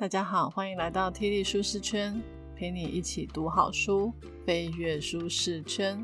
大家好，欢迎来到 T 力舒适圈，陪你一起读好书，飞跃舒适圈。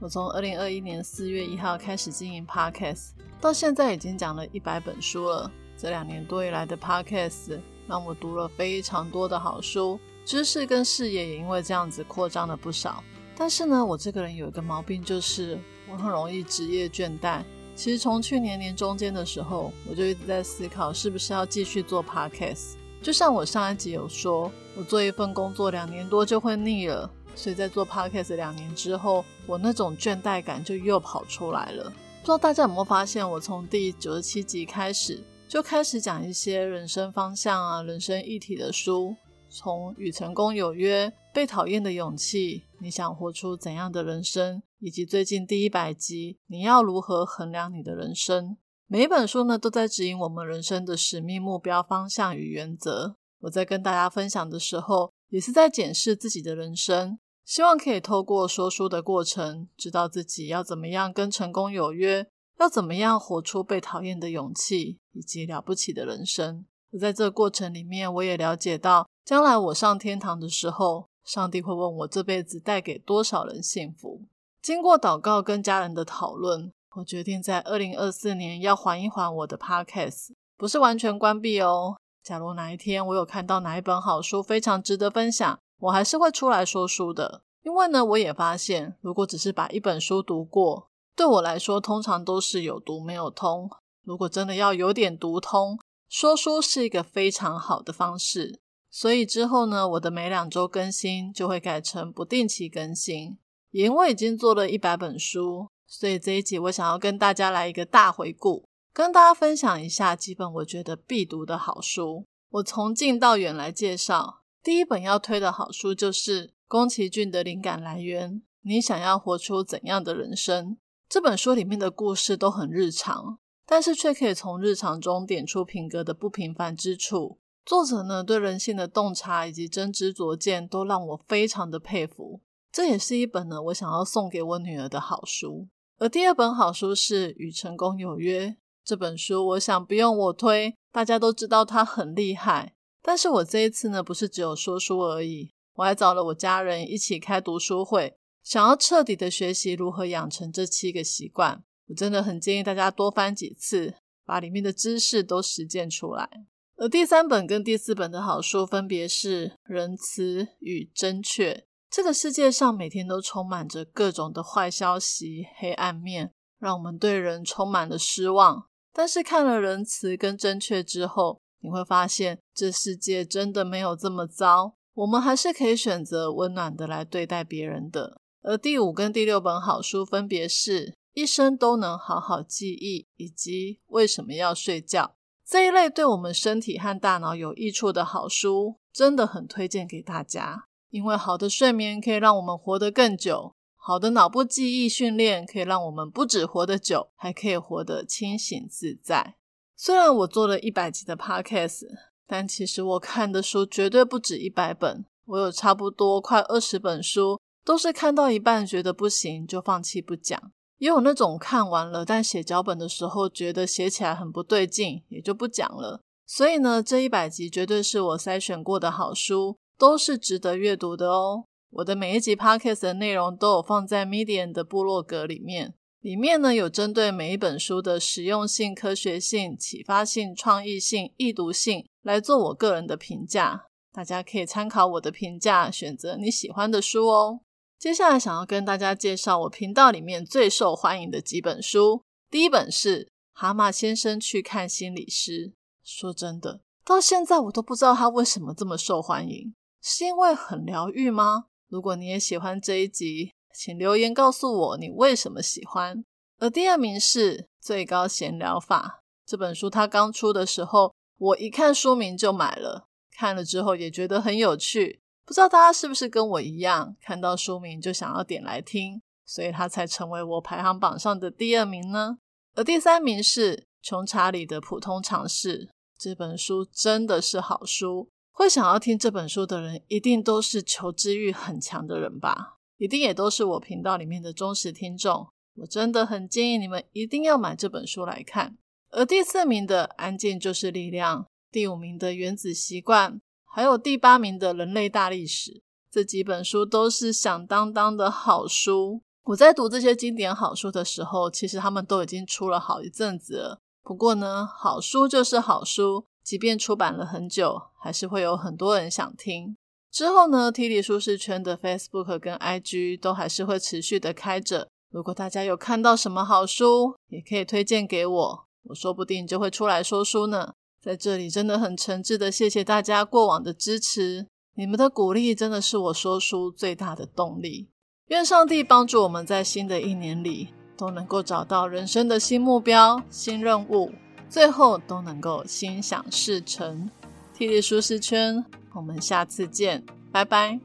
我从二零二一年四月一号开始经营 Podcast，到现在已经讲了一百本书了。这两年多以来的 Podcast，让我读了非常多的好书，知识跟视野也因为这样子扩张了不少。但是呢，我这个人有一个毛病，就是我很容易职业倦怠。其实从去年年中间的时候，我就一直在思考，是不是要继续做 Podcast。就像我上一集有说，我做一份工作两年多就会腻了，所以在做 podcast 两年之后，我那种倦怠感就又跑出来了。不知道大家有没有发现，我从第九十七集开始就开始讲一些人生方向啊、人生议题的书，从与成功有约、被讨厌的勇气、你想活出怎样的人生，以及最近第一百集，你要如何衡量你的人生。每一本书呢，都在指引我们人生的使命、目标、方向与原则。我在跟大家分享的时候，也是在检视自己的人生，希望可以透过说书的过程，知道自己要怎么样跟成功有约，要怎么样活出被讨厌的勇气，以及了不起的人生。而在这个过程里面，我也了解到，将来我上天堂的时候，上帝会问我这辈子带给多少人幸福。经过祷告跟家人的讨论。我决定在二零二四年要缓一缓我的 podcast，不是完全关闭哦。假如哪一天我有看到哪一本好书非常值得分享，我还是会出来说书的。因为呢，我也发现，如果只是把一本书读过，对我来说通常都是有读没有通。如果真的要有点读通，说书是一个非常好的方式。所以之后呢，我的每两周更新就会改成不定期更新。因为已经做了一百本书。所以这一集我想要跟大家来一个大回顾，跟大家分享一下几本我觉得必读的好书。我从近到远来介绍，第一本要推的好书就是宫崎骏的灵感来源。你想要活出怎样的人生？这本书里面的故事都很日常，但是却可以从日常中点出品格的不平凡之处。作者呢对人性的洞察以及真知灼见，都让我非常的佩服。这也是一本呢我想要送给我女儿的好书。而第二本好书是《与成功有约》这本书，我想不用我推，大家都知道它很厉害。但是我这一次呢，不是只有说书而已，我还找了我家人一起开读书会，想要彻底的学习如何养成这七个习惯。我真的很建议大家多翻几次，把里面的知识都实践出来。而第三本跟第四本的好书分别是《仁慈与正确》。这个世界上每天都充满着各种的坏消息、黑暗面，让我们对人充满了失望。但是看了仁慈跟正确之后，你会发现这世界真的没有这么糟，我们还是可以选择温暖的来对待别人的。而第五跟第六本好书分别是《一生都能好好记忆》以及《为什么要睡觉》这一类对我们身体和大脑有益处的好书，真的很推荐给大家。因为好的睡眠可以让我们活得更久，好的脑部记忆训练可以让我们不止活得久，还可以活得清醒自在。虽然我做了一百集的 podcast，但其实我看的书绝对不止一百本。我有差不多快二十本书，都是看到一半觉得不行就放弃不讲，也有那种看完了但写脚本的时候觉得写起来很不对劲，也就不讲了。所以呢，这一百集绝对是我筛选过的好书。都是值得阅读的哦。我的每一集 podcast 的内容都有放在 Medium 的部落格里面，里面呢有针对每一本书的实用性、科学性、启发性、创意性、易读性来做我个人的评价，大家可以参考我的评价，选择你喜欢的书哦。接下来想要跟大家介绍我频道里面最受欢迎的几本书，第一本是《蛤蟆先生去看心理师》。说真的，到现在我都不知道他为什么这么受欢迎。是因为很疗愈吗？如果你也喜欢这一集，请留言告诉我你为什么喜欢。而第二名是《最高闲聊法》这本书，它刚出的时候，我一看书名就买了，看了之后也觉得很有趣。不知道大家是不是跟我一样，看到书名就想要点来听，所以它才成为我排行榜上的第二名呢。而第三名是《穷查理的普通常识》这本书，真的是好书。会想要听这本书的人，一定都是求知欲很强的人吧？一定也都是我频道里面的忠实听众。我真的很建议你们一定要买这本书来看。而第四名的《安静就是力量》，第五名的《原子习惯》，还有第八名的《人类大历史》。这几本书都是响当当的好书。我在读这些经典好书的时候，其实他们都已经出了好一阵子了。不过呢，好书就是好书，即便出版了很久，还是会有很多人想听。之后呢，T D 舒适圈的 Facebook 跟 IG 都还是会持续的开着。如果大家有看到什么好书，也可以推荐给我，我说不定就会出来说书呢。在这里真的很诚挚的谢谢大家过往的支持，你们的鼓励真的是我说书最大的动力。愿上帝帮助我们在新的一年里都能够找到人生的新目标、新任务，最后都能够心想事成。T D 舒适圈，我们下次见，拜拜。